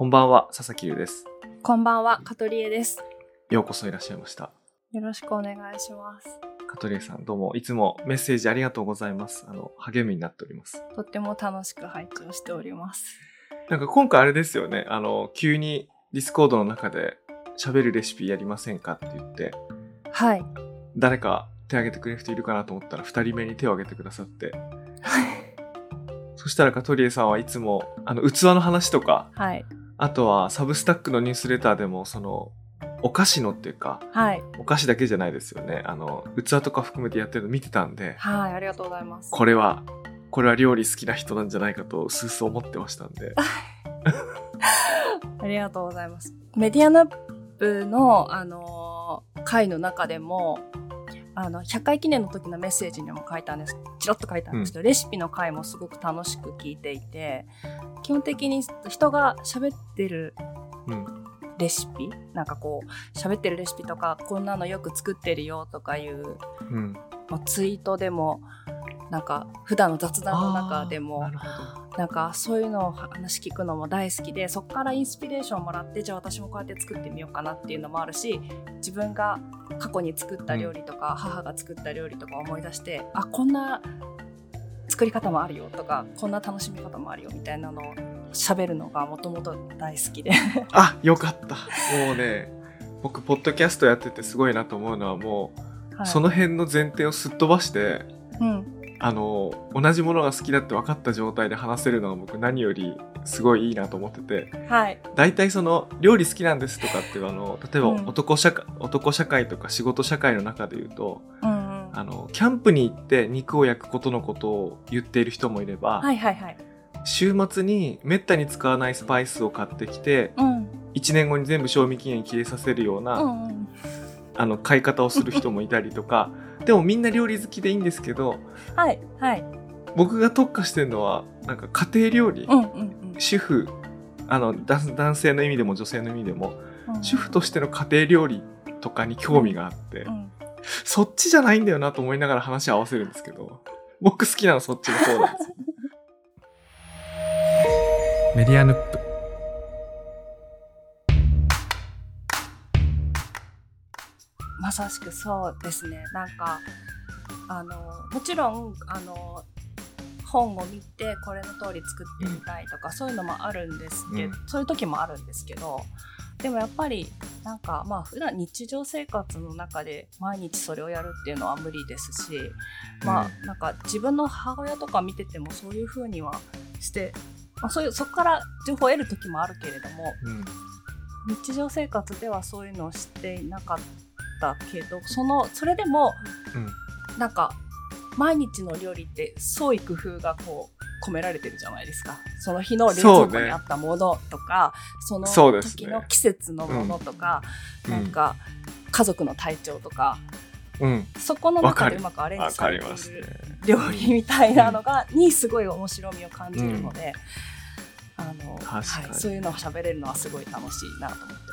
こんばんは、佐々木優です。こんばんは、カトリエです。ようこそいらっしゃいました。よろしくお願いします。カトリエさん、どうも、いつもメッセージありがとうございます。あの、励みになっております。とっても楽しく拝聴しております。なんか今回あれですよね、あの、急にディスコードの中で喋るレシピやりませんかって言って、はい。誰か手挙げてくれる人いるかなと思ったら、二人目に手を挙げてくださって、そしたらカトリエさんはいつも、あの、器の話とか、はい。あとはサブスタックのニュースレターでも、その、お菓子のっていうか、はい。お菓子だけじゃないですよね。あの、器とか含めてやってるの見てたんで、はい。ありがとうございます。これは、これは料理好きな人なんじゃないかと、すうすう思ってましたんで。ありがとうございます。メディアナップの、あのー回の中でも、あの、100回記念の時のメッセージにも書いたんです。チロッと書いたんですけど、レシピの回もすごく楽しく聞いていて、基本的に人が喋ってるうん。レシピなんかこう、喋ってるレシピとか、こんなのよく作ってるよとかいううん。まあ、ツイートでもなんか普段の雑談の中でもなんかそういうのを話聞くのも大好きでそこからインスピレーションをもらってじゃあ私もこうやって作ってみようかなっていうのもあるし自分が過去に作った料理とか、母が作った料理とか思い出してあこんな作り方もあるよとかこんな楽しみ方もあるよみたいなのを喋るのがもともと大好きで。あ、よかった。もうね、僕、ポッドキャストやっててすごいなと思うのは、もう、はい。その辺の前提をすっ飛ばして、うんあの、同じものが好きだって分かった状態で話せるのが僕何よりすごいいいなと思ってて、はい。大体その、料理好きなんですとかっていうあの、例えばうん。男社会、男社会とか仕事社会の中で言うと、うんうん。あの、キャンプに行って肉を焼くことのことを言っている人もいれば、はいはいはい。週末にめったに使わないスパイスを買ってきて、うん。1年後に全部賞味期限に切れさせるような、うんうん。あの、買い方をする人もいたりとか、でもみんな料理好きでいいんですけど、はいはい。僕が特化してるのは、なんか家庭料理、うんうん主婦、あの、男男性の意味でも女性の意味でも、うん。主婦としての家庭料理とかに興味があって、うんそっちじゃないんだよなと思いながら話を合わせるんですけど、僕好きなのそっちの方なんですよ。メディアヌップ。まさしくそうですね。なんかあのもちろんあの本を見てこれの通り作ってみたいとか、そういうのもあるんですけど、うん。そういう時もあるんですけどでもやっぱりなんかまあ普段日常生活の中で毎日それをやるっていうのは無理ですしまあなんか自分の母親とか見ててもそういう風にはして、まあ、そういうそこから情報を得る時もあるけれどもうん。日常生活ではそういうのをしていなかったけどそのそれでもうん。なんか毎日の料理って創意工夫がこう込められてるじゃないですかその日の冷蔵庫にあったものとかそ,、ね時の季節のものとか、うんなんか家族の体調とかうん。そこの中でうまくアレンわジされてる。料理みたいなのが、にすごい面白みを感じるので、あの確かにはい、そういうのを喋れるのはすごい楽しいなと思って。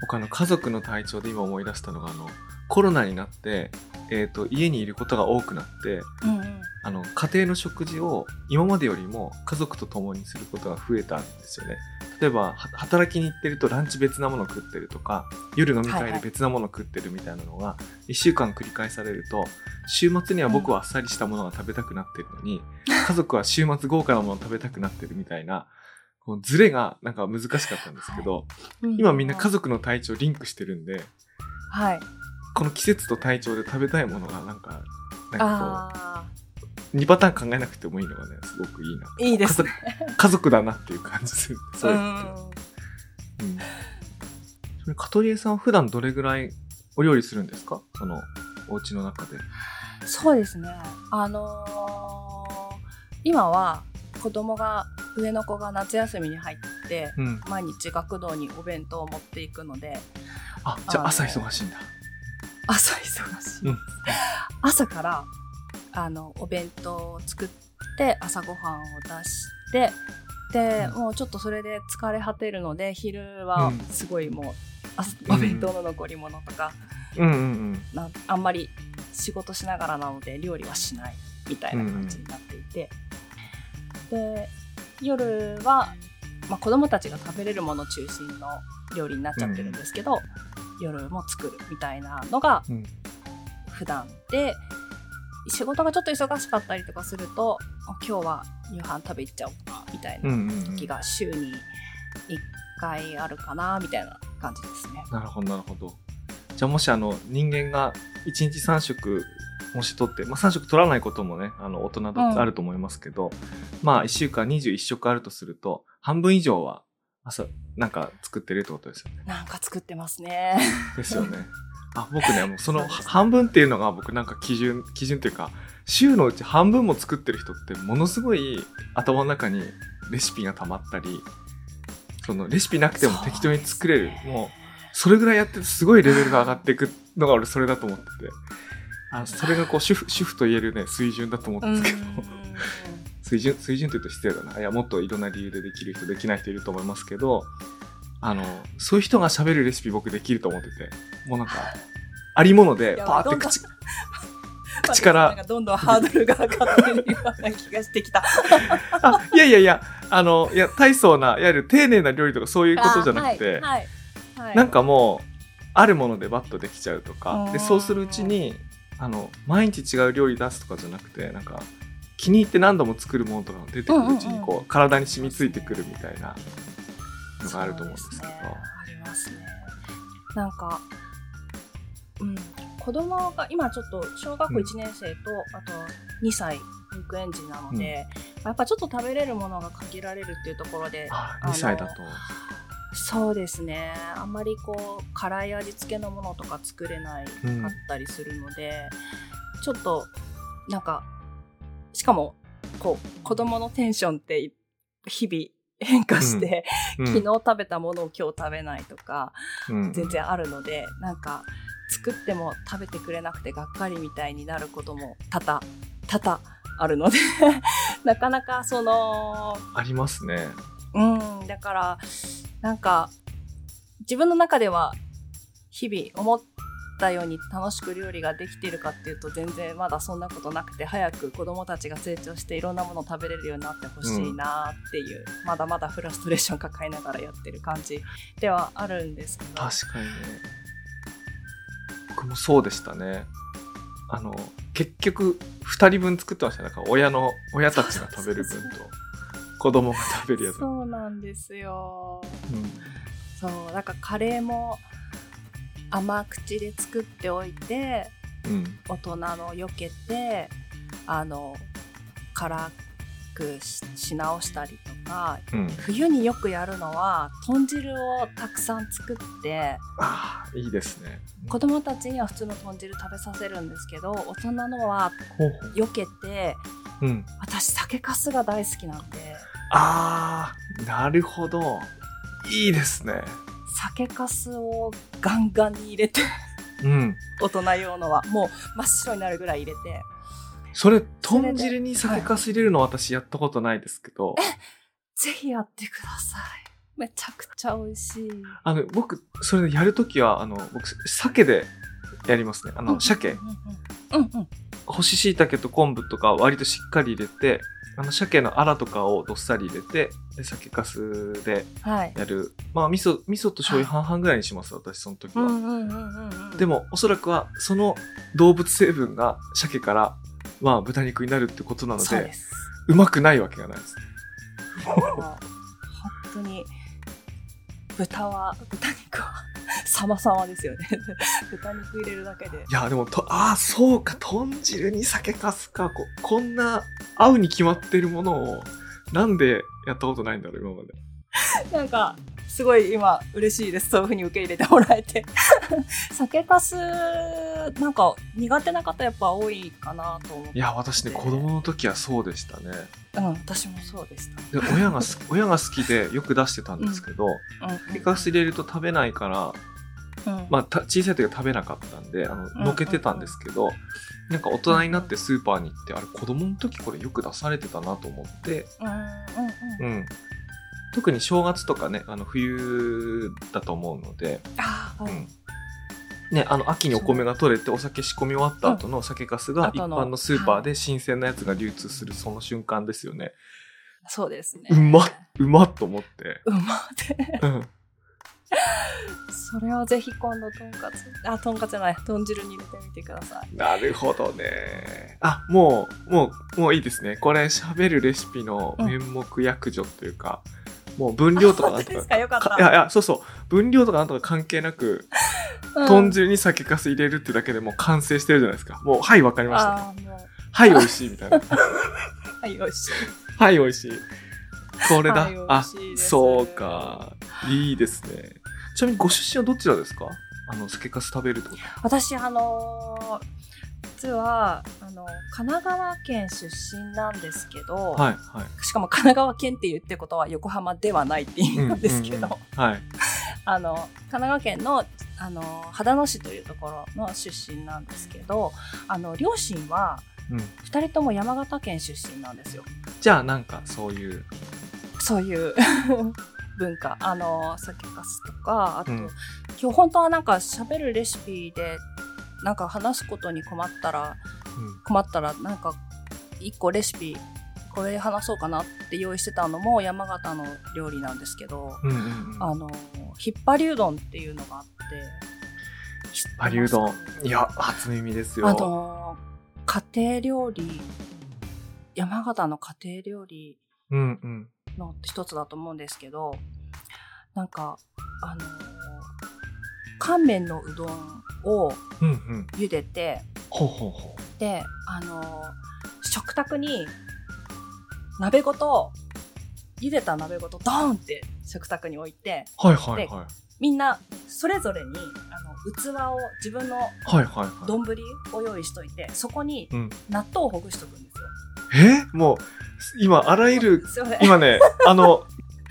僕あの家族の体調で今思い出したのがあのコロナになって、えー、と家にいることが多くなってうんうん。あの家庭の食事を今までよりも家族と共にすることが増えたんですよね。例えばは働きに行ってるとランチ別なもの食ってるとか夜飲み会で別なもの食ってるみたいなのが1週間繰り返されると週末には僕はあっさりしたものが食べたくなってるのに、家族は週末豪華なものを食べたくなってるみたいなこのズレがなんか難しかったんですけど、今みんな家族の体調リンクしてるんではい。この季節と体調で食べたいものがなんか、なんかあこう、2パターン考えなくてもいいのがね、すごくいいな。あ、いいですね。家族だなっていう感じする。そういうのうん。カトリエさんは普段どれぐらいお料理するんですか？その、お家の中で。そうですね。あのー今は子供が上の子が夏休みに入って、うん。毎日学童にお弁当を持っていくのであ、じゃあ朝忙しいんだ。朝忙しい、うん朝からあのお弁当を作って朝ごはんを出してで、うんもうちょっとそれで疲れ果てるので昼はうんすごいもう、お弁当の残り物とか、うんうんうん。なあんまり仕事しながらなので料理はしないみたいな感じになっていて、で夜はまあ、子供たちが食べれるもの中心の料理になっちゃってるんですけど、夜も作るみたいなのがうん。普段で仕事がちょっと忙しかったりとかすると今日は夕飯食べ行っちゃおうかみたいうんなうんうん。時が週に1回あるかなみたいな感じですね。なるほどなるほど。じゃあもしあの人間が1日3食もし取って、まあ、3食取らないこともねあの大人だうんとあると思いますけど、まあ1週間21食あるとすると半分以上は朝なんか作ってるってことですよね。なんか作ってますね。ですよね。あ僕ねもうその半分っていうのが僕なんか基準基準っていうか週のうち半分も作ってる人ってものすごい頭の中にレシピが溜まったりそのレシピなくても適当に作れる、もうそれぐらいやっててすごいレベルが上がっていくのが俺それだと思っててあそれがこう主婦主婦と言えるね水準だと思うんですけど。水準水準というと失礼だな。いやもっといろんな理由でできる人できない人いると思いますけどあのそういう人が喋るレシピ僕できると思ってて。もうなんかありものでパーってどんどん口口からどんどんハードルが上がってるような気がしてきた。あいやいやいやあのいや大層ないわゆる丁寧な料理とかそういうことじゃなくて、はいはい。はい。なんかもうあるものでバッとできちゃうとか。でうんそうするうちにあの毎日違う料理出すとかじゃなくてなんか気に入って何度も作るものとかが出てくるうちにうんうんこう体に染みついてくるみたいなのがあると思うんですけど。ねあります。ね。なんか、うん、子供が今ちょっと小学校1年生と、あと2歳保育園児なので、やっぱちょっと食べれるものが限られるっていうところで、ああの2歳だとそうですね。あんまりこう辛い味付けのものとか作れないかうんったりするので、ちょっとなんかしかもこう子供のテンションって日々変化して、うん。昨日食べたものを今日食べないとかうん。全然あるので、なんか作っても食べてくれなくてがっかりみたいになることも多々多々あるので なかなかそのありますねうん、だから、なんか、自分の中では、日々思ったように楽しく料理ができているかっていうと、全然まだそんなことなくて、早く子供たちが成長していろんなもの食べれるようになってほしいなっていう、まだまだフラストレーション抱えながらやってる感じではあるんですけど。確かにね。僕もそうでしたねあの結局2人分作ってましたねなんか親の親たちが食べる分そうそうと。子供が食べるやつ、そうなんですよ。うん。そう、なんかカレーも甘口で作っておいて、うん。大人の避けてあの辛くしし直したりとかうん、冬によくやるのは豚汁をたくさん作ってああいいですね。子供たちには普通の豚汁食べさせるんですけど大人のはほうほう避けてうん。私酒かすが大好きなんで。ああなるほど。いいですね。酒かすをガンガンに入れてうん。大人用のはもう真っ白になるぐらい入れてそれ豚汁に酒かす入れるの私やったことないですけど、ぜひやってください。めちゃくちゃ美味しい。あの僕それでやるときはあの僕鮭でやりますね。あの鮭。うんうん。干し椎茸と昆布とか割としっかり入れてあの鮭のアラとかをどっさり入れてで酒かすではい。やる。まあ味噌味噌と醤油半々ぐらいにします私その時は、でもおそらくはその動物成分が鮭からまあ豚肉になるってことなのでそうです。うまくないわけがないです。本当に豚は豚肉は様々ですよね。豚肉入れるだけで。いやでもとああそうか豚汁に酒かすか。ここんな合うに決まってるものをなんでやったことないんだろう今まで なんかすごい今嬉しいです。そういう風に受け入れてもらえて。酒かすなんか苦手な方やっぱ多いかなと思って。いや私ね子供の時はそうでしたね。うん私もそうでした。で親がす 親が好きでよく出してたんですけど、うん酒かす入れると食べないから、うん。まあ、た小さい時は食べなかったんであのん。のけてたんですけど、なんか大人になってスーパーに行ってあれ子供の時これよく出されてたなと思って、うんうんうん。うん、特に正月とかねあの冬だと思うので、はいうんね、あの秋にお米が取れてお酒仕込み終わった後の酒かすが一般のスーパーで新鮮なやつが流通するその瞬間ですよね。そうですね。うまっうまっと思って。うまって。うん。それをぜひ今度とんかつ、あ、とんかつじゃない、豚汁に入れてみてください。なるほどね。あ、もう、もう、もういいですね。これ喋るレシピの面目役所というか、もう分量とかなんとか。いやいや、そうそう。分量とかなんとか関係なく、うん豚汁に酒粕入れるってだけでもう完成してるじゃないですか。もう、はい、わかりました。あーもう、はい、美味しいみたいな。はい、よし。はい、美味しい。これだ。はい美あそうか。いいですね。ちなみにご出身はどちらですか？あの、酒粕食べるってこと私、あのー実は、あの、神奈川県出身なんですけど、はい、はい。しかも神奈川県って言ってることは横浜ではないって意味なんですけど。あの神奈川県のあの秦野市というところの出身なんですけどあの両親はうん。2人とも山形県出身なんですよじゃあ、なんか、そういう。そういう 文化あの酒粕とかあと、うん今日本当はなんか喋るレシピでなんか話すことに困ったらうん。困ったらなんか1個レシピこれ話そうかなって用意してたのも山形の料理なんですけど、うんうんうん。あのひっぱりうどんっていうのがあってパリうどん。いや、あ初耳ですよ。の家庭料理山形の家庭料理うんうん。の一つだと思うんですけどなんかあの乾麺のうどんを。茹でてであの食卓に鍋ごと茹でた鍋ごとドーンって食卓に置いてう。はいはいはい。みんなそれぞれにあの器を自分のはいはいはい。丼を用意しといてそこにうん。納豆をほぐしとくんですよ。え？もう、今、あらゆる、今ね、あの、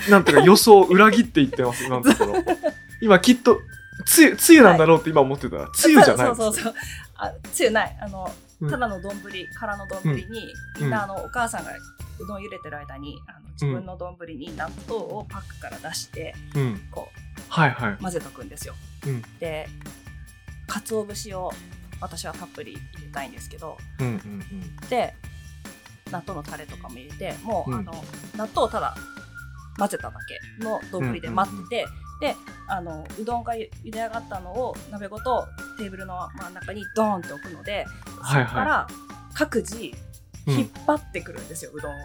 なんていうか予想を裏切っていってます、今のところ。今きっと、つゆ、つゆなんだろうって今思ってたら、つゆじゃないそうそうそうあつゆない。あの、うん。ただの丼空の丼に、うん。みんなあのお母さんがうどん茹でてる間にあの自分の丼に納豆をパックから出してうん。こはいはい。う混ぜとくんですよ。うん。で鰹節を私はたっぷり入れたいんですけどうんうんうん。で納豆のタレとかも入れてもう、うん。あの納豆をただ混ぜただけの丼で待ってて、であのうどんが茹で上がったのを鍋ごとテーブルの真ん中にドーンって置くので、はいはい。そこから各自うん。引っ張ってくるんですよ、うどんを。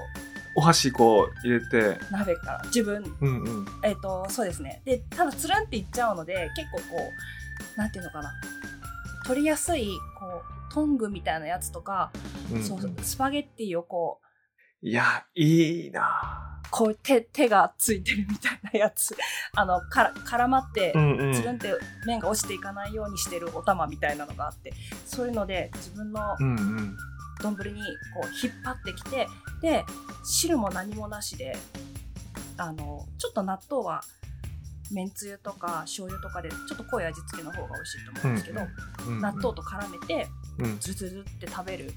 お箸こう入れて、鍋から。自分。うんうん。えっ、とそうですね。でただつるんっていっちゃうので結構こうなんていうのかな。取りやすいこうトングみたいなやつとか、うんうん。そうスパゲッティをこういや、いいなこう手手がついてるみたいなやつ あのから絡まって。つるんって麺が落ちていかないようにしてるお玉みたいなのがあってそういうので自分の。丼にこう引っ張ってきてで汁も何もなしであのちょっと納豆はめんつゆとか醤油とかでちょっと濃い味付けの方が美味しいと思うんですけど、納豆と絡めてうん。ズルズルって食べる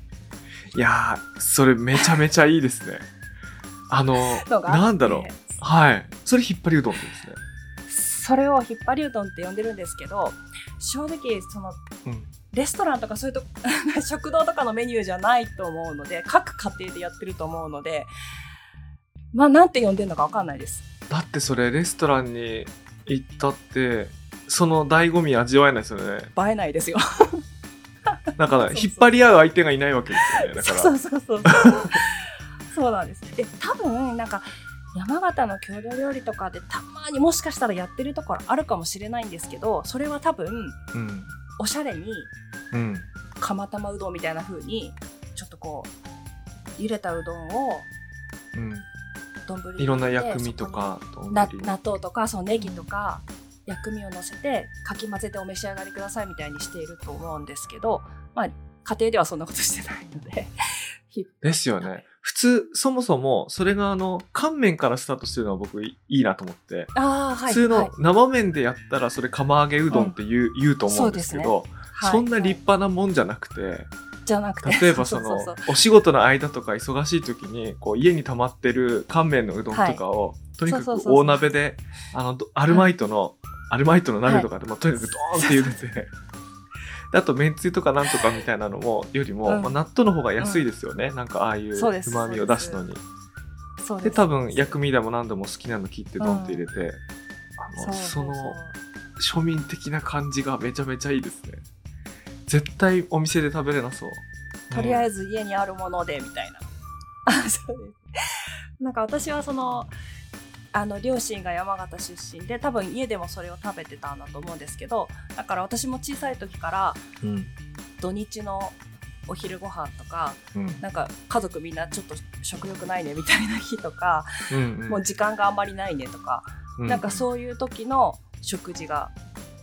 いやー、それめちゃめちゃいいですね。あの、なんだろう。はい。それ引っ張りうどんですね。それを引っ張りうどんって呼んでるんですけど正直そのうん。レストランとかそういうと 食堂とかのメニューじゃないと思うので各家庭でやってると思うのでまあなんて呼んでるのかわかんないですだってそれレストランに行ったって、その醍醐味味わえないですよね。映えないですよ だから、引っ張り合う相手がいないわけですよね。だから。そうそうそうそう そうなんですで多分なんか山形の郷土料理とかでたまにもしかしたらやってるところあるかもしれないんですけどそれは多分うん。おしゃれにうん。釜玉うどんみたいな風にちょっとこう茹でたうどんをうん。丼いろんな薬味とか、納豆とかそのネギとか薬味を乗せてかき混ぜてお召し上がりくださいみたいにしていると思うんですけど、まあ、家庭ではそんなことしてないので。ひ ですよね。普通、そもそも、それがあの、乾麺からスタートしてるのは僕いいなと思って。ああはい普通はい。の生麺でやったらそれ釜揚げうどんって言う,、言うと思うんですけど、はいそんな立派なもんじゃなくて、じゃなくて。例えばその ううう。お仕事の間とか忙しい時にこう家に溜まってる乾麺のうどんとかを、とにかく大鍋であのどアルマイトの、アルマイトの鍋とかでも、とにかくドーンって茹でて。であとめんつゆとかなんとかみたいなのもよりも、うん。まあ、納豆の方が安いですよね、なんかああいうそうです旨味を出すのに。で多分薬味でも何でも好きなの切ってドンって入れて、あのその庶民的な感じがめちゃめちゃいいですね。絶対お店で食べれなそう。とりあええず家にあるものでみたいな。あそうです。なんか私はそのあの両親が山形出身で多分家でもそれを食べてたんだと思うんですけどだから私も小さい時からず、うん。土日のお昼ご飯とかうん。なんか家族みんなちょっと食欲ないねみたいな日とか、うんうん。もう時間があんまりないねとか、うん。なんかそういう時の食事が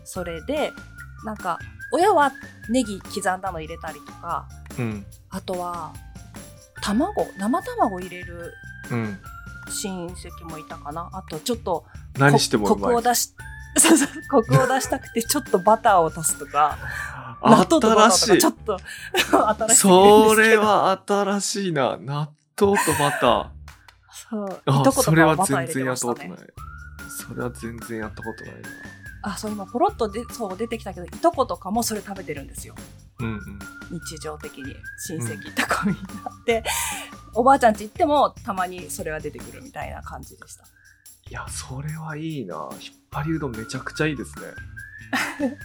それでなんか親はネギ刻んだの入れたりとかうん。あとは卵生卵入れるうん親戚もいたかな。あとちょっと何してもコクを出し そうそうコクを出したくて ちょっとバターを足すとか納豆とバターとかちょっと 新しい。それは新しいな。納豆とバタそう。ーあいとそれは全然やったことない。それは全然やったことないな。あそう今ポロッとでそう出てきたけどいとことかもそれ食べてるんですよ。うんうん。日常的に。親戚とかみんなで、おばあちゃんち行ってもたまにそれは出てくるみたいな感じでした。いやそれはいいな。引っ張りうどんめちゃくちゃいいですね。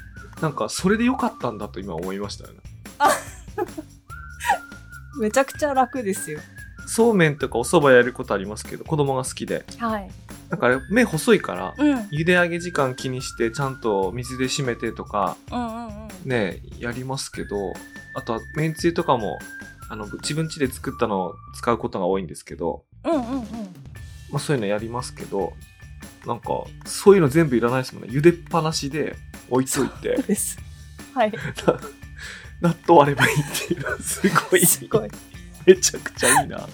なんかそれでよかったんだと今思いましたよね。めちゃくちゃ楽ですよ。そうめんとかお蕎麦やることありますけど子供が好きで。はい。だから麺細いからうん。うん茹で上げ時間気にしてちゃんと水で締めてとかうんうん。ねやりますけどあとはめんつゆとかもあの自分家で作ったのを使うことが多いんですけど、うんうんうん。まあ、そういうのやりますけどなんかそういうの全部いらないですもんね。茹でっぱなしで置いといて。です。はい。納豆あればいいっていうのはすごい。すごい。めちゃくちゃいいな。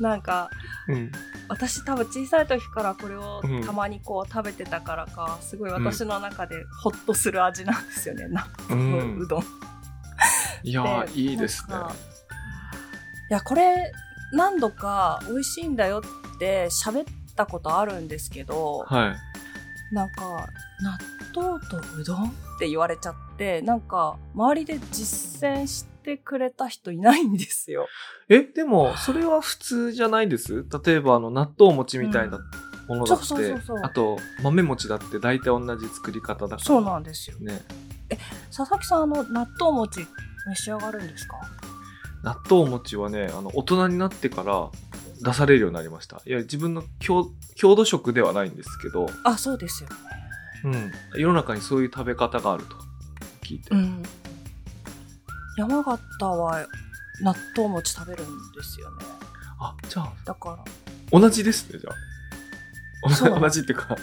なんかうん。私多分小さい時からこれをうん。たまにこう食べてたからか、すごい私の中でホッとする味なんですよね。納う豆ん。うどん、いいやーいいですね。なんかやこれ何度か美味しいんだよって喋ったことあるんですけど、はい。なんか納豆とうどんって言われちゃってなんか周りで実践してくれた人いないんですよ。えでもそれは普通じゃないです？例えばあの納豆餅みたいなものだって、そうあと豆餅だって大体同じ作り方だから。そうなんですよ。ね。佐々木さんあの納豆餅召し上がるんですか？納豆餅はねあの大人になってから出されるようになりました。いや自分の郷郷土食ではないんですけど、あそうですよ。ね。うん、世の中にそういう食べ方があると聞いて、うん。山形は納豆餅食べるんですよね。あじゃあ。だから。同じですねじゃあ。同じっていうか引っ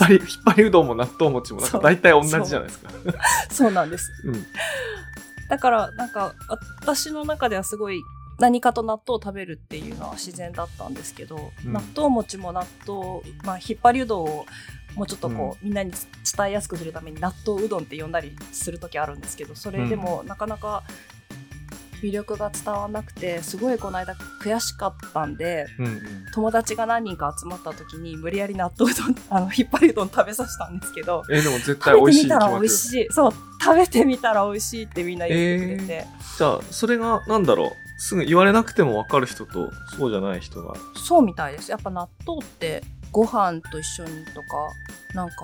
張り引っ張りうどんも納豆餅もなんか大体同じじゃないですか。そうなんです。うんだからなんか私の中ではすごい何かと納豆を食べるっていうのは自然だったんですけど、うん。納豆餅も納豆、まあ、引っ張りうどんをもうちょっとこう、みんなに伝えやすくするために納豆うどんって呼んだりする時あるんですけどそれでもなかなか魅力が伝わらなくてすごいこの間悔しかったんでうんうん友達が何人か集まった時に無理やり納豆うどんあの引っ張りうどん食べさせたんですけどえでも絶対食べてみたら美味しいに決まってる美味しいそう食べてみたら美味しいってみんな言ってくれて。じゃあそれがなんだろうすぐ言われなくても分かる人とそうじゃない人が、そうみたいです。やっぱ納豆ってご飯と一緒にとか、なんか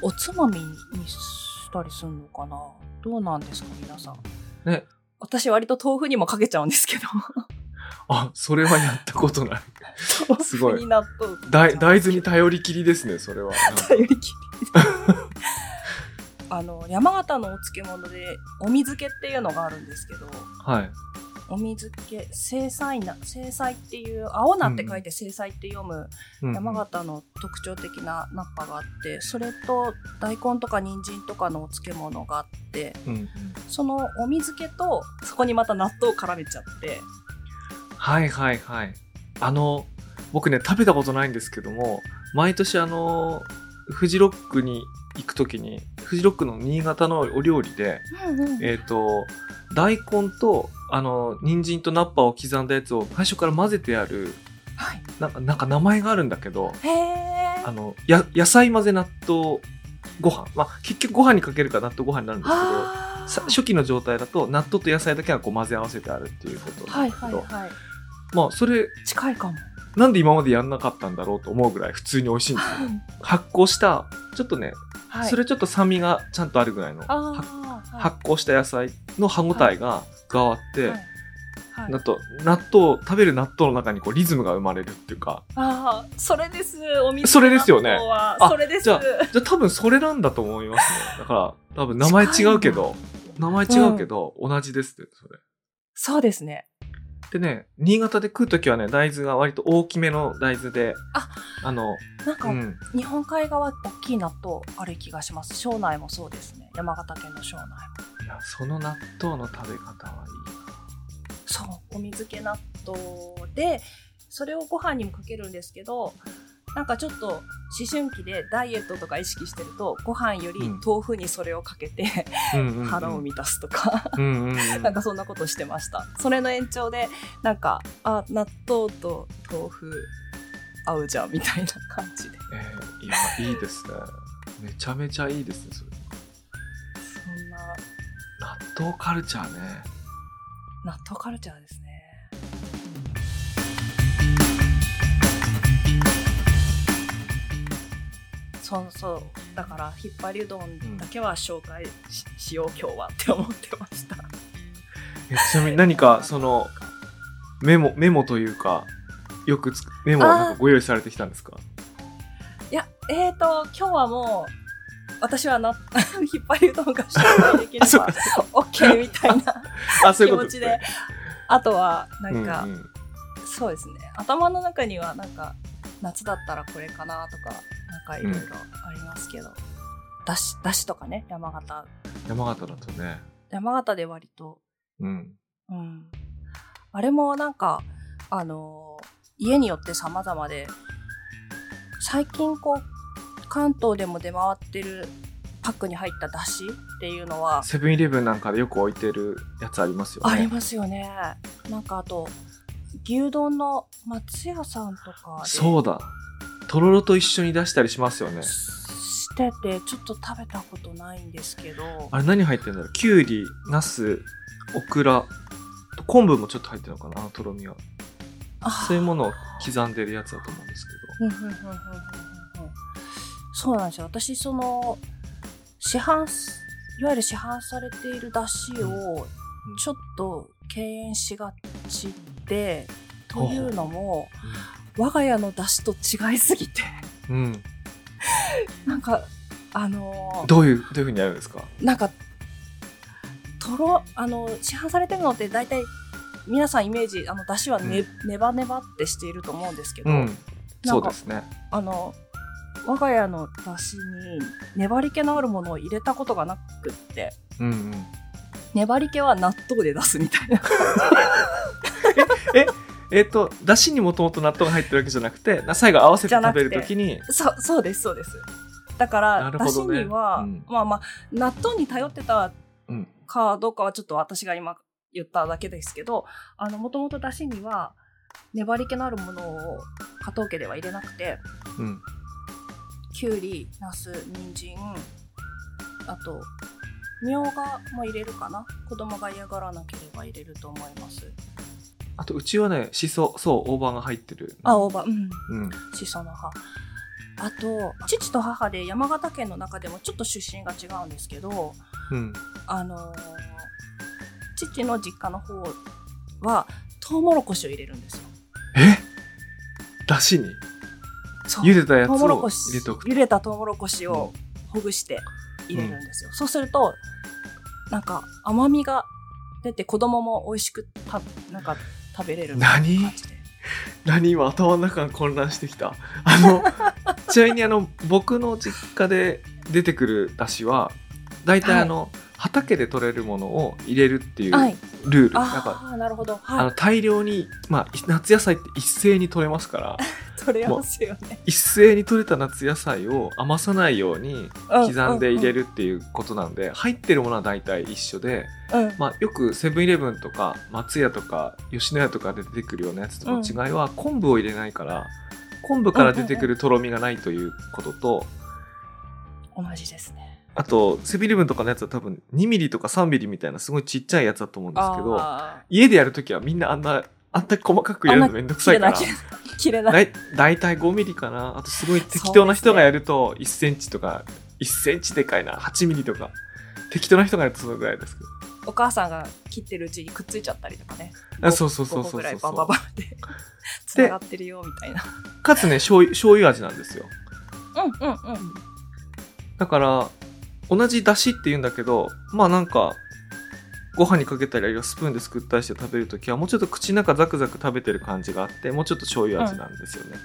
おつまみにしたりするのかな？どうなんですか皆さん。ね。私割と豆腐にもかけちゃうんですけど。あそれはやったことない。すごい。大大豆に頼りきりですねそれは。頼りきり。あの山形のお漬物でお水漬けっていうのがあるんですけど。はいお水漬け青菜な青菜っていう青菜って書いて青菜って読む山形の特徴的なナッパがあってそれと大根とか人参とかのお漬物があってそのお水漬けとそこにまた納豆を絡めちゃって。はいはいはい。あの僕ね食べたことないんですけども毎年あのフジロックに行く時にフジロックの新潟のお料理でえっ、と大根とあの人参とナッパを刻んだやつを最初から混ぜてあるはい。なんかなんか名前があるんだけどあのや野菜混ぜ納豆ご飯。まあ結局ご飯にかけるから納豆ご飯になるんですけど初期の状態だと納豆と野菜だけがこう混ぜ合わせてあるっていうことなはいんですけど、はいはい。まあそれ近いかもなんで今までやんなかったんだろうと思うぐらい普通に美味しいんですよ。発酵した、ちょっとね、はい。それちょっと酸味がちゃんとあるぐらいの、あはい。発酵した野菜の歯ごたえが加わって、はい。はい。納豆食べる納豆の中にこうリズムが生まれるっていうか。ああ、それです。お店それですよね。それです。じゃあじゃあ多分それなんだと思いますね。だから多分名前違うけど名前違うけど、同じですってそれ。そうですね。でね新潟で食う時はね大豆が割と大きめの大豆でああのなんか、うん日本海側大きい納豆ある気がします。庄内もそうですね。山形県の庄内も。いやその納豆の食べ方はいいなそう、お水気納豆で、それをご飯にもかけるんですけど、なんかちょっと思春期でダイエットとか意識してると、ご飯よりうん。豆腐にそれをかけて、うん腹を満たすとか、なんかそんなことしてました。それの延長で、なんか、あ、納豆と豆腐合うじゃんみたいな感じで。えーいやいいですね。めちゃめちゃいいですねそれ。そんな。納豆カルチャーね。納豆カルチャーですね。そうそう。だから引っ張りうどんだけは紹介し,、しよう今日はって思ってました。えちなみに何か そのメモメモというかよくつくメモをなんかご用意されてきたんですか？いやえーと今日はもう私はな 引っ張りうどんが紹介できれば OK みたいなあそうい気持ちで。あとはなんか、うんうん。そうですね。頭の中にはなんか夏だったらこれかなとかなんかいろいろありますけど、だしだしとかね山形。山形だとね。山形で割と。うん。うん。あれもなんかあのー家によって様々で最近こう関東でも出回ってるパックに入っただしっていうのはセブンイレブンなんかでよく置いてるやつありますよね。ありますよね。なんかあと牛丼の松屋さんとかでそうだとろろと一緒に出したりしますよね。しててちょっと食べたことないんですけど。あれ何入ってるんだろう？きゅうりナスオクラ昆布もちょっと入ってるのかな？あのとろみは。あそういうものを刻んでるやつだと思うんですけうんうんうんうんうんうん。そうなんですよ。私その市販すいわゆる市販されている出汁をちょっと敬遠しがちでというのも我が家の出汁と違いすぎて。どうん。なんかあのーどういうどういうふうにやるんですか？なんかとろあの市販されてるのって大体皆さんイメージあの出汁はね、ネバネバってしていると思うんですけど、うん。そうですね。あの我が家の出汁に粘り気のあるものを入れたことがなくってうんうん。粘り気は納豆で出すみたいな。えっ、とだしにもともと納豆が入ってるわけじゃなくてな最後合わせて食べるときに。そうそうですそうです。だから、ね。汁には、うん。まあまあ納豆に頼ってたうん。かどうかはちょっと私が今言っただけですけどあのもともと出汁には粘り気のあるものを加藤家では入れなくてうん。きゅうりなす人参あとみょうがも入れるかな。子供が嫌がらなければ入れると思いますあとうちはねしそそう大葉が入ってる。あ大葉。うん。うん。しその葉。あと父と母で山形県の中でもちょっと出身が違うんですけどうん。あのー父の実家の方はトウモロコシを入れるんですよ。え？だしに？そう。茹でたやつを入れておく茹でたトウモロコシをほぐして入れるんですよ、そうするとなんか甘みが出て子供も美味しくたなんか食べれる何感じで何？今頭の中が混乱してきた。あの ちなみにあの僕の実家で出てくるだしは大体あの、畑で取れるものを入れるっていうはい。ルール、なんかああなるほど。あのはい大量に、まあ、夏野菜って一斉に取れますから 取れますよね。一斉に取れた夏野菜を余さないように刻んで入れるっていうことなんで、入ってるものは大体一緒で、まあ、よくセブンイレブンとか松屋とか吉野家とかで出てくるようなやつとの違いは、昆布を入れないから昆布から出てくるとろみがないということと、同じですね。あとセブンイレブンとかのやつは多分2ミリとか3ミリみたいなすごいちっちゃいやつだと思うんですけどあ家でやるときはみんなあんなあんな細かく入れるのめんどくさいから。切れない。切れない。だい大体5ミリかな。あとすごい適当な人がやると1センチとか1センチでかいな。8ミリとか。適当な人がやるとそのぐらいですけど。お母さんが切ってるうちにくっついちゃったりとかね。あそうそうそう5そう。個ぐらいそうバンバンバンってつながってるよみたいなかつね醤油醤油味なんですようんうんうんだから同じ出汁って言うんだけどまあなんかご飯にかけたりあるいはスプーンですくったりして食べるときはもうちょっと口の中ザクザク食べてる感じがあってもうちょっと醤油味なんですよね、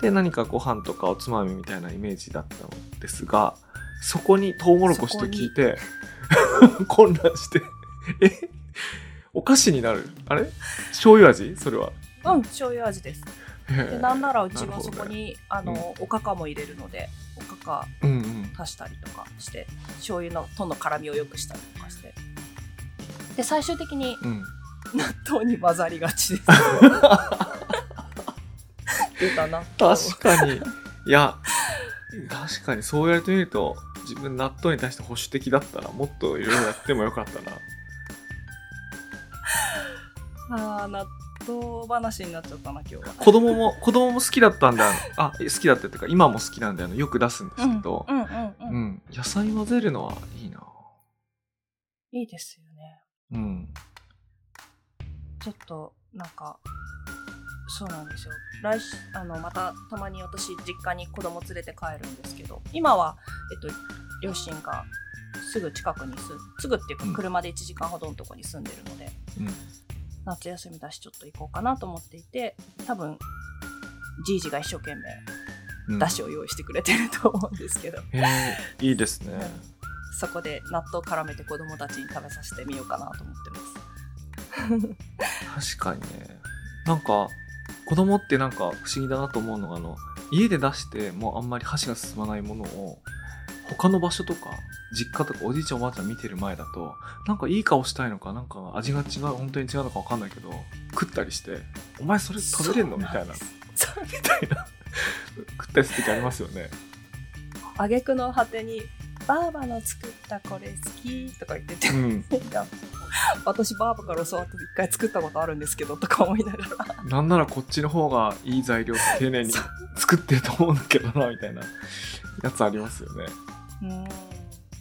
で何かご飯とかおつまみみたいなイメージだったのですがそこにトウモロコシと聞いて 混乱してえ？お菓子になる？あれ？醤油味？それは？うん醤油味です。へでえなんならうちはそこに、あのおかかも入れるのでおかかうんうん。足したりとかして醤油のとの辛みを良くしたりとかしてで最終的にうん。納豆に混ざりがちです。出た納豆確かに。いや、確かにそう言われてみると、自分納豆に対して保守的だったら、もっといろいろやってもよかったな。あー納豆話になっちゃったな今日は。子供も、子供も好きだったんで、あの、あ、好きだったっていうか、今も好きなんで、あの、よく出すんですけど、うんうんうん、ううん。ん、野菜混ぜるのはいいな。いいですよ。ねうん。ちょっとなんかそうなんですよ来週あのまたたまに私実家に子供連れて帰るんですけど今は、えっと、両親がすぐ近くに住んすぐっていううんか車で1時間ほどのとこに住んでるので、うん。夏休みだしちょっと行こうかなと思っていて多分じいじが一生懸命うん、だしを用意してくれてると思うんですけど、へえいいですね。そこで納豆絡めて子供たちに食べさせてみようかなと思ってます。確かにね。なんか、子供ってなんか不思議だなと思うのが、あの、家で出してもうあんまり箸が進まないものを、他の場所とか、実家とかおじいちゃんおばあちゃん見てる前だと、なんかいい顔したいのか、なんか味が違う、本当に違うのかわかんないけど、食ったりして、お前それ食べれんのみたいな、みたいな、食ったりする時ありますよね。挙句の果てに「ばあばの作ったこれ好き」とか言ってて。うん。私ばあばから教わって一回作ったことあるんですけどとか思いながら。なんならこっちの方がいい材料丁寧に作ってると思うんだけどな、みたいなやつありますよね。うん。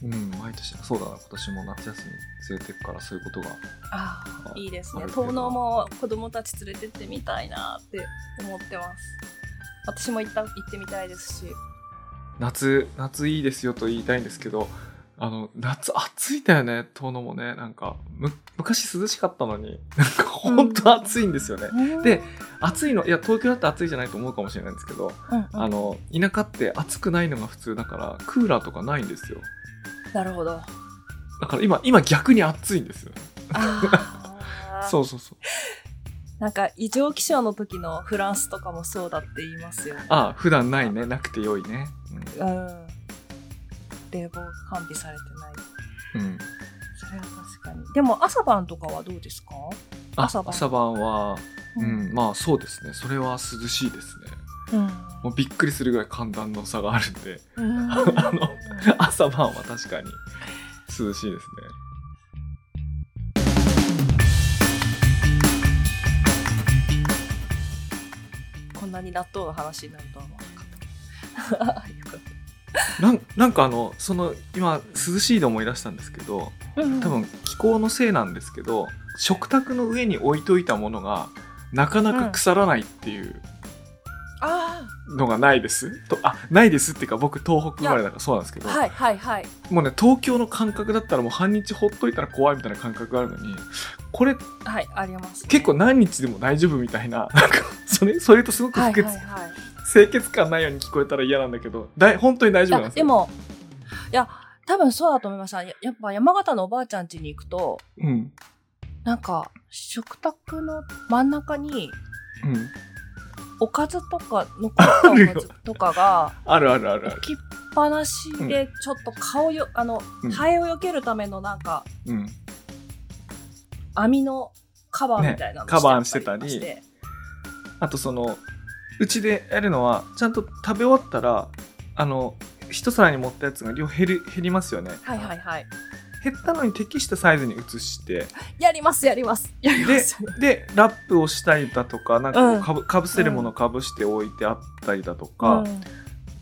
うん、毎年、そうだな、今年も夏休み連れてくからそういうことが。ああいいですね。遠野も子供たち連れてってみたいなって思ってます。私も行った行ってみたいですし夏、夏いいですよと言いたいんですけど、あの、夏暑いんだよね、遠野もね。なんか、む、昔涼しかったのに、なんかほんと暑いんですよね。で、暑いの、いや、東京だって暑いじゃないと思うかもしれないんですけど、うんうんあの、田舎って暑くないのが普通だから、クーラーとかないんですよ。なるほどだから今、今逆に暑いんですよ。そうそうそう。なんか異常気象の時のフランスとかもそうだって言いますよねああ、普段ないね、なくて良いね。うん冷房完備されてないうん。うん。それは確かにでも朝晩とかはどうですか？あ朝晩朝晩は、うん、まあそうですね。それは涼しいですね。うんもうびっくりするぐらい寒暖の差があるんで、うんあの朝晩は確かに涼しいですね。なに納豆の話になるとは思わなかったけど。よかっなんなんかあの、その、今、涼しいで思い出したんですけど、たうん。多分気候のせいなんですけど、食卓の上に置いといたものが、なかなか腐らないっていう。あのがないです。とあ、ないですっていうか僕東北生まれだからそうなんですけど、あはいはいはいもうね、東京の感覚だったらもう半日ほっといたら怖いみたいな感覚があるのに、これはいあります、ね、結構何日でも大丈夫みたいな、なんか、それ、それとすごくはい不潔、はいはい清潔感ないように聞こえたら嫌なんだけど、だい本当に大い丈夫なんですでもいや多分そうだと思いましたややっぱ山形のおばあちゃん家に行くとうん。なんか食卓の真ん中にうん。おかずとか残ったおかずとかがあるあるある。置きっぱなしでちょっと顔よ、あの、うんハエを避けるためのなんかうん。網のカバーみたいなのねカバーしてたりあとその、うちでやるのは、ちゃんと食べ終わったら、あの、一皿に盛ったやつが量減る、減りますよね。はいはいはい減減ったのに適したサイズに移して。やりますやります。やりまです。でラップをしたりだとかなんかかぶかぶせるものかぶして置いてあったりだとか、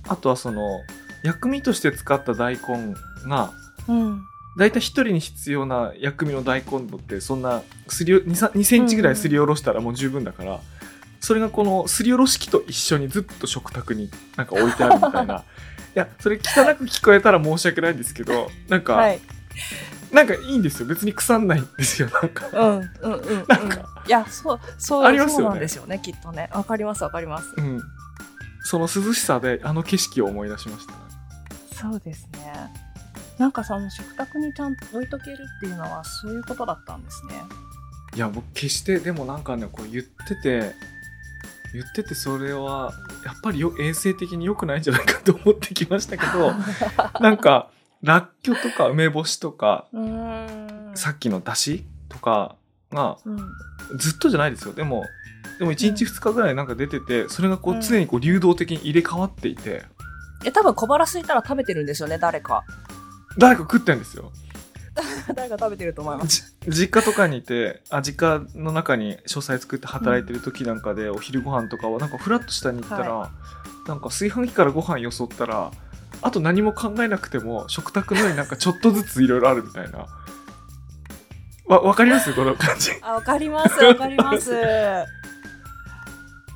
あとはその薬味として使った大根がうん。うん大体一人に必要な薬味の大根度ってそんなすりお 2, 2センチぐらいすりおろしたらもう十分だから、それがこのすりおろし器と一緒にずっと食卓になんか置いてあるみたいな。いやそれ汚く聞こえたら申し訳ないんですけどなんか、はいなんかいいんですよ。別に腐んないんですよ。なんか、うんうんうんうん。なんか。いやそうそうありますよね。そうなんですよねきっとね。わかりますわかります。うん、その涼しさであの景色を思い出しました。そうですね。なんかその食卓にちゃんと置いとけるっていうのはそういうことだったんですね。いや僕決してでもなんかねこう言ってて言っててそれはやっぱりよ衛生的に良くないんじゃないかと思ってきましたけど なんか、らっきょとか梅干しとか、さっきのだしとかが、う。んずっとじゃないですよ。でも、でも1日2日ぐらいなんか出てて、それがこうん。う常にこう流動的に入れ替わっていて、え多分小腹空いたら食べてるんですよね誰か。誰か食ってんですよ。誰か食べてると思います。じ実家とかにいて、あ、実家の中に書斎作って働いてる時なんかで、お昼ご飯とかはなんかフラッと下に行ったら、なんか炊飯器からご飯よそったら、あと何も考えなくても食卓の上になんかちょっとずついろいろあるみたいな。わ、わかります？この感じ。あわかりますわかります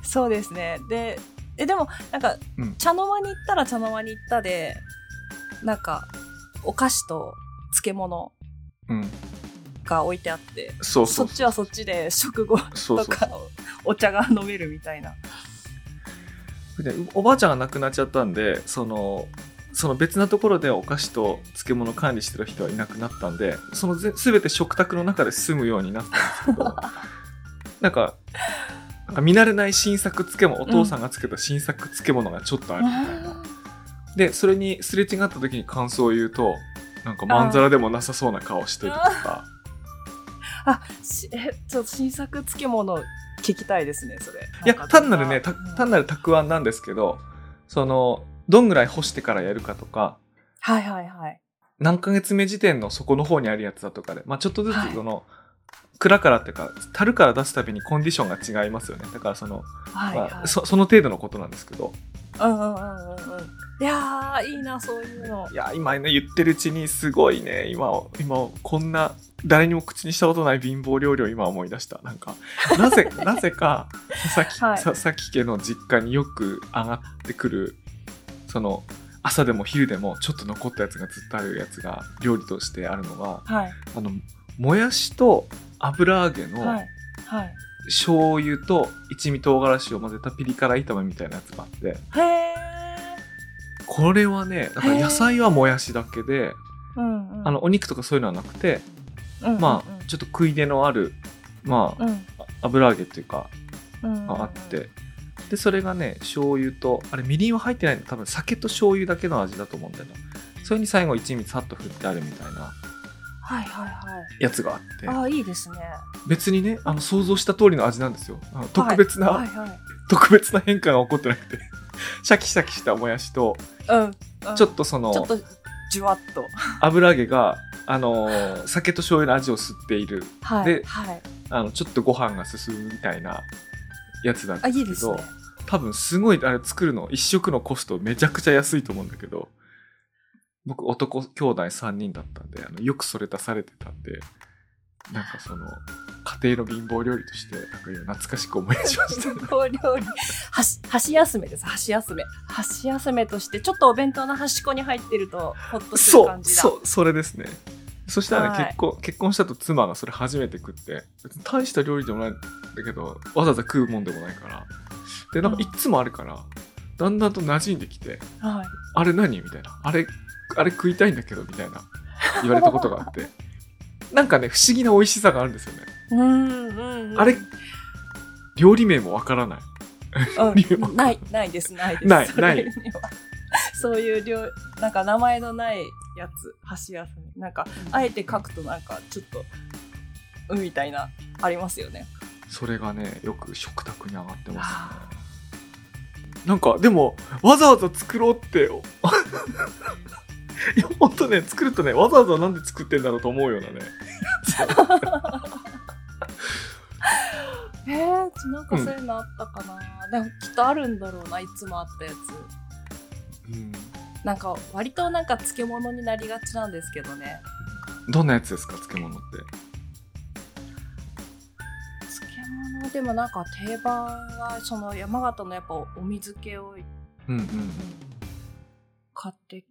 そうですねでえでもなんか、うん茶の間に行ったら茶の間に行ったでなんかお菓子と漬物うん。が置いてあってそうそそう。そうっちはそっちで食後そうそうとかお茶が飲めるみたいなでおばあちゃんが亡くなっちゃったんでそのその別なところでお菓子と漬物管理してる人はいなくなったんでそのぜ全て食卓の中で済むようになったんですけど なんかなんか見慣れない新作漬物お父さんがつけた新作漬物がちょっとあるみたいな、でそれにすれ違った時に感想を言うとなんかまんざらでもなさそうな顔してるとか。あしえちょっと新作漬物聞きたいですねそれ。いや単なるね単なるたくあんなんですけどそのどんぐらい干してからやるかとかはいはいはい。何ヶ月目時点の底の方にあるやつだとかで、まあ、ちょっとずはい。つその、蔵からっていうか樽から出すたびにコンディションが違いますよね。だからその、はいはい、まあ、そその程度のことなんですけど。うんうんうんうん。うんいやーいいなそういうの。いや今ね言ってるうちにすごいね。今今こんな誰にも口にしたことない貧乏料理を今思い出した。なんかなぜ なぜか佐々木、はい。佐々木家の実家によく上がってくるその朝でも昼でもちょっと残ったやつがずっとあるやつが料理としてあるのがはい。あのもやしと油揚げのはい。はい。醤油と一味唐辛子を混ぜたピリ辛炒めみたいなやつがあって。これはねだから野菜はもやしだけでうんうん。あのお肉とかそういうのはなくてうんうんまあちょっと食い出のあるまあうん。油揚げっていうかうんがあってでそれがね醤油とあれみりんは入ってないの。多分酒と醤油だけの味だと思うんだよな。それに最後一味さっと振ってあるみたいなはいはいはい。やつがあって。ああいいですね。別にねあの想像した通りの味なんですよ。特別な、はいはい。はい特別な変化が起こってなくて。シャキシャキしたもやしとうんうん。ちょっとそのちょっとじゅわっと。油揚げがあのー酒と醤油の味を吸っている。はいではい。あのちょっとご飯が進むみたいなやつなんあですけどいいですね。多分すごいあれ作るの一食のコストめちゃくちゃ安いと思うんだけど僕男兄弟3人だったんであのよくそれ出されてたんでなんかその家庭の貧乏料理としてなんか今懐かしく思い出しました。ねお料理。箸箸休めです。箸休め。箸休めとしてちょっとお弁当の端っこに入ってるとほっとするそう感じだ。そうそれですねそしたらね、はい結婚結婚したと妻がそれ初めて食って別に大した料理でもないんだけどわざわざ食うもんでもないからでなんかいっつもあるから、だんだんと馴染んできてはいあれ何みたいな。あれ、あれ食いたいんだけど、みたいな。言われたことがあって。なんかね、不思議な美味しさがあるんですよね。うんうんうんあれ料理名もわからない。うん ないないですないですないそれにはそういう料なんか名前のないやつ箸休めなんかあえて書くとなんかちょっとうんみたいなありますよね。それがね、よく食卓に上がってますね。なんか、でも、わざわざ作ろうって、いや本当ね作るとねわざわざなんで作ってんだろうと思うようなね。えー、なんかそういうのあったかな、でもきっとあるんだろうないつもあったやつうん。なんか割となんか漬物になりがちなんですけどね。どんなやつですか漬物って？漬物でもなんか定番はその山形のやっぱお水気をうんうん買って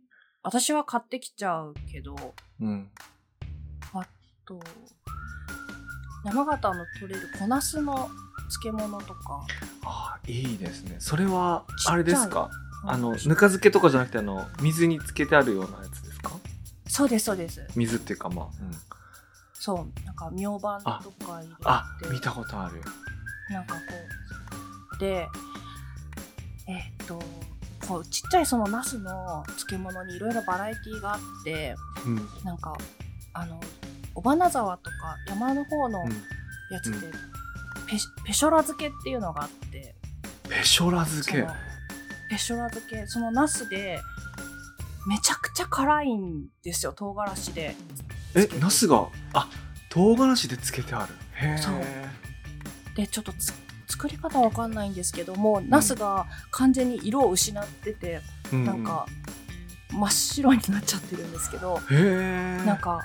私は買ってきちゃうけどうん。と山形の取れる小ナスの漬物とか。ああいいですね。それはあれですか？あのうんぬか漬けとかじゃなくてあの水につけてあるようなやつですか？そうですそうです。水っていうかまあ、うん、そうなんか明板とか入れて。あ見たことある。なんかこうでえっとこうちっちゃいそのナスの漬物にいろいろバラエティーがあってうん。なんかあの尾花沢とか山の方のうん。やつで、うん。ペショラ漬けっていうのがあって。ペショラ漬けペショラ漬けそのナスでめちゃくちゃ辛いんですよ唐辛子で。えナスが？あ唐辛子でつけてある。へえ。そう。でちょっとつ作り方わかんないんですけども、ナスが完全に色を失ってて、うん。なんか真っ白になっちゃってるんですけど、へえ。なんか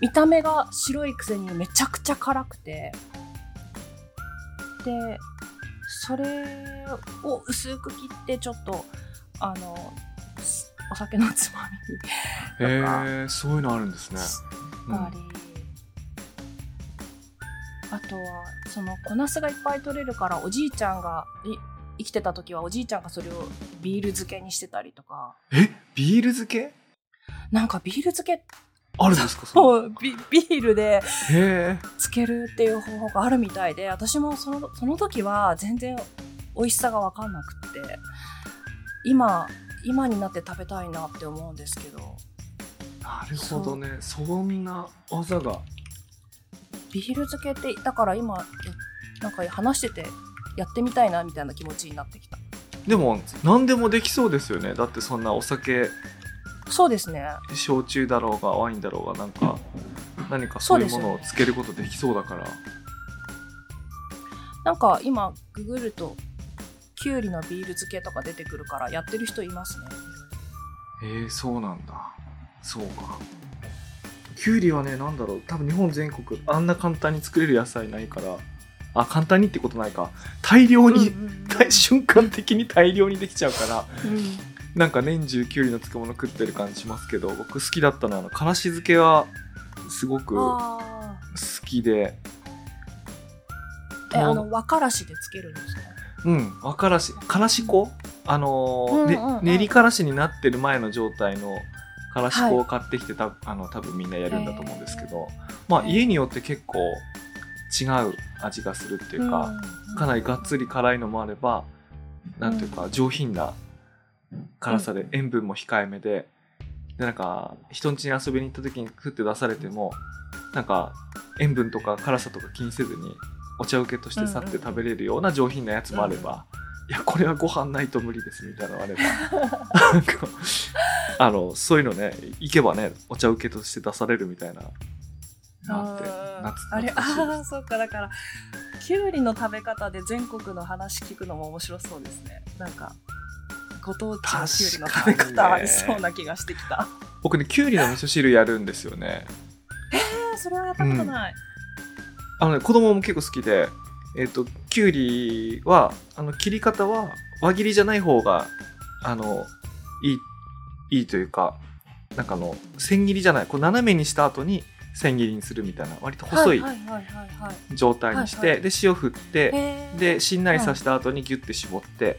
見た目が白いくせにめちゃくちゃ辛くて。でそれを薄く切ってちょっとあのすお酒のつまみにへなんかえそういうのあるんですね、うんあり、あとはその小ナスがいっぱい取れるからおじいちゃんがい生きてた時はおじいちゃんがそれをビール漬けにしてたりとか。え？ビール漬け？なんかビール漬けあるんですか？そをビビールでつけるっていう方法があるみたいで私もそのその時は全然美味しさが分かんなくって今今になって食べたいなって思うんですけど。なるほどね。そんな技が。ビール漬けってだから今やなんか話しててやってみたいなみたいな気持ちになってきた。でも何でもできそうですよね。だってそんなお酒そうですね。焼酎だろうがワインだろうがなんか何かそういうものをつけることできそうだから。なんか今ググるときゅうりのビール漬けとか出てくるからやってる人いますね。えー、そうなんだ。そうか。きゅうりはねなんだろう。多分日本全国あんな簡単に作れる野菜ないから。あ簡単にってことないか。大量に、うんうんうん大 瞬間的に大量にできちゃうから。うんなんか年中きゅうりの漬物食ってる感じしますけど僕好きだったのはあのからし漬けはすごく好あきで。ーえあの和からしでつけるんですか？うん和からし。からし粉？あのーうんうんうん。ね練りからしになってる前の状態のからし粉を買ってきてた、あの多分みんなやるんだと思うんですけどまあ家によって結構違う味がするっていうか、かなりがっつり辛いのもあればなんていうか上品な辛さで塩分も控えめででなんか人ん家に遊びに行った時に食って出されてもなんか塩分とか辛さとか気にせずにお茶受けとしてさって食べれるような上品なやつもあれば、いやこれはご飯ないと無理ですみたいなのがあればあのそういうのね行けばねお茶受けとして出されるみたいななってあれああそうかだからきゅうりの食べ方で全国の話聞くのも面白そうですね。なんかご当地のきゅうりの食べ方ありそうな気がしてきた、僕ねきゅうりの味噌汁やるんですよね。えー、それはやったことない、あのね子供も結構好きでえっ、ときゅうりはあの切り方は輪切りじゃない方があのいいいいというかなんかあの千切りじゃない。こう斜めにした後に千切りにするみたいな割と細い状態にして、で塩振って、でしんなりさせた後にギュッて絞って、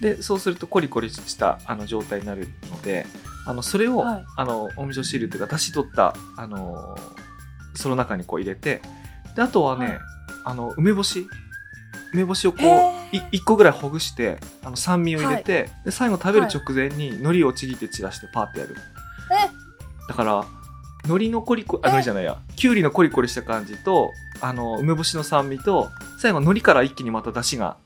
でそうするとコリコリしたあの状態になるのであのそれを、はい。あのお味噌汁っていうかだし取ったあのその中にこう入れてであとはね、はい。あの梅干し梅干しをこへうー。い1個ぐらいほぐしてあの酸味を入れて、で最後食べる直前に海苔をちぎって散らしてパーってやる。だから海苔のコリコリあえ。海苔じゃないや。きゅうりのコリコリした感じとあの梅干しの酸味と最後海苔から一気にまた出汁が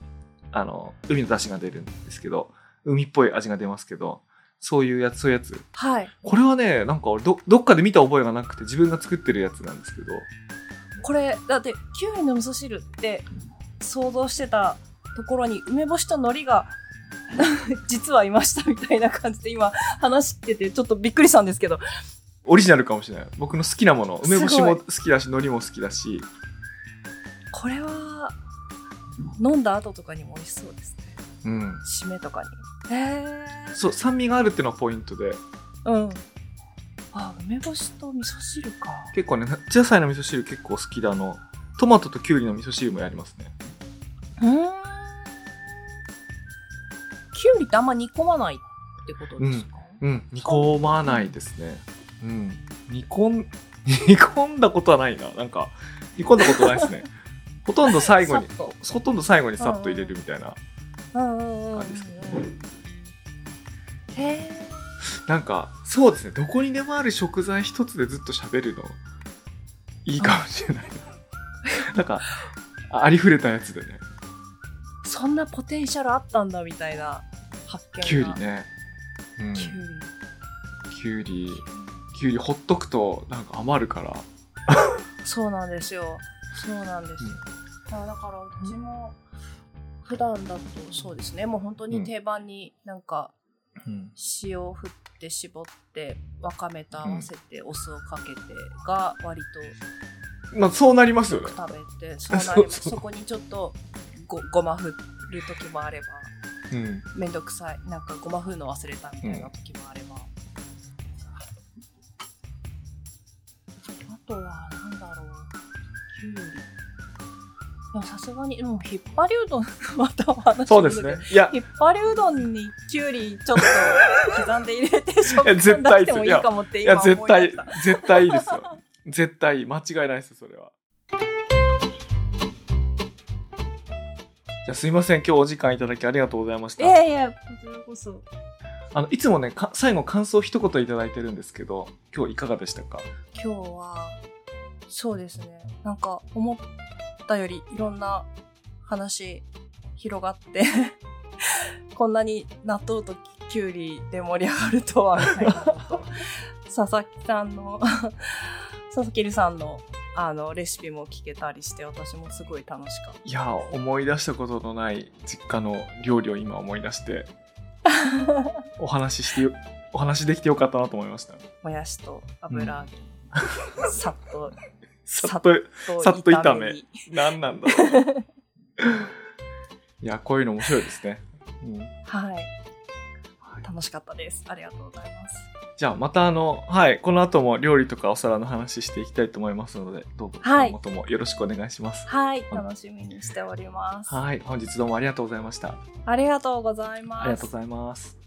あの海の出汁が出るんですけど海っぽい味が出ますけどそういうやつ、そういうやつ。はいこれはね、なんか俺ど、どっかで見た覚えがなくて自分が作ってるやつなんですけど。これだってきゅうりの味噌汁って想像してたところに梅干しと海苔が 実はいましたみたいな感じで今話しててちょっとびっくりしたんですけどオリジナルかもしれない。僕の好きなもの。梅干しも好きだし、海苔も好きだし。これは飲んだ後とかにも美味しそうですねうん。締めとかにへえそう、酸味があるっていうのがポイントで。うんあ梅干しと味噌汁か結構ね、夏野菜の味噌汁結構好きで、あの、トマトとキュウリの味噌汁もやりますね。うんきゅうりってあんま煮込まないってことですか、うん、煮込まないですね。うん。煮込ん、煮込んだことはないな。なんか、煮込んだことないですね。ほとんど最後にほとんど最後にさっと入れるみたいな感じですけど。へえなんか、そうですね。どこにでもある食材一つでずっと喋るの、いいかもしれないな。なんか、あありふれたやつでね。そんなポテンシャルあったんだみたいな発見がきゅうりね。うん。きゅうきゅうり、きゅうりほっとくとなんか余るから。りそうなんですよそうなんです、あだからうちも普段だとそうですね。もう本当に定番になんかうん。塩を振って絞ってわかめと合わせてお酢をかけてが割まあそうなりますとよね。食べて そうなりますそこにちょっとごごま振る時もあればうん。めんどくさい。なんかごま振るの忘れたみたいな時もあれば、あとはなんだろうさすがにもう引っ張りうどんまたお話そうですね。いや、引っ張りうどんにきゅうりちょっと刻んで入れて食感出絶対してもいいかもっていや今思い絶対出した、絶対いいですよ。絶対いい。間違いないですよ、それは。じゃあすいません。今日お時間いただきありがとうございました。いやいやこちらこそあの、いつもね、か最後感想一言いただいてるんですけど、今日いかがでしたか？今日はそうですね。なんか思ったよりいろんな話広がって こんなに納豆ときゅうりで盛り上がるとはみたいなのと佐々木さんの 佐々木さんのあのレシピも聞けたりして私もすごい楽しかっいや、思い出したことのない実家の料理を今思い出して、た お話ししてよ、お話できてよかったなと思いました。もやしと油揚げ、さっとさっと、とさっと炒めに何なんだろう。いや、こういうの面白いですね。うんはいはい楽しかったですありがとうございますじゃあまたあの、はい、この後も料理とかお皿の話していきたいと思いますので、どうぞはい今後ともよろしくお願いします。はい楽しみにしておりますはい、本日どうもありがとうございました。ありがとうございますありがとうございます。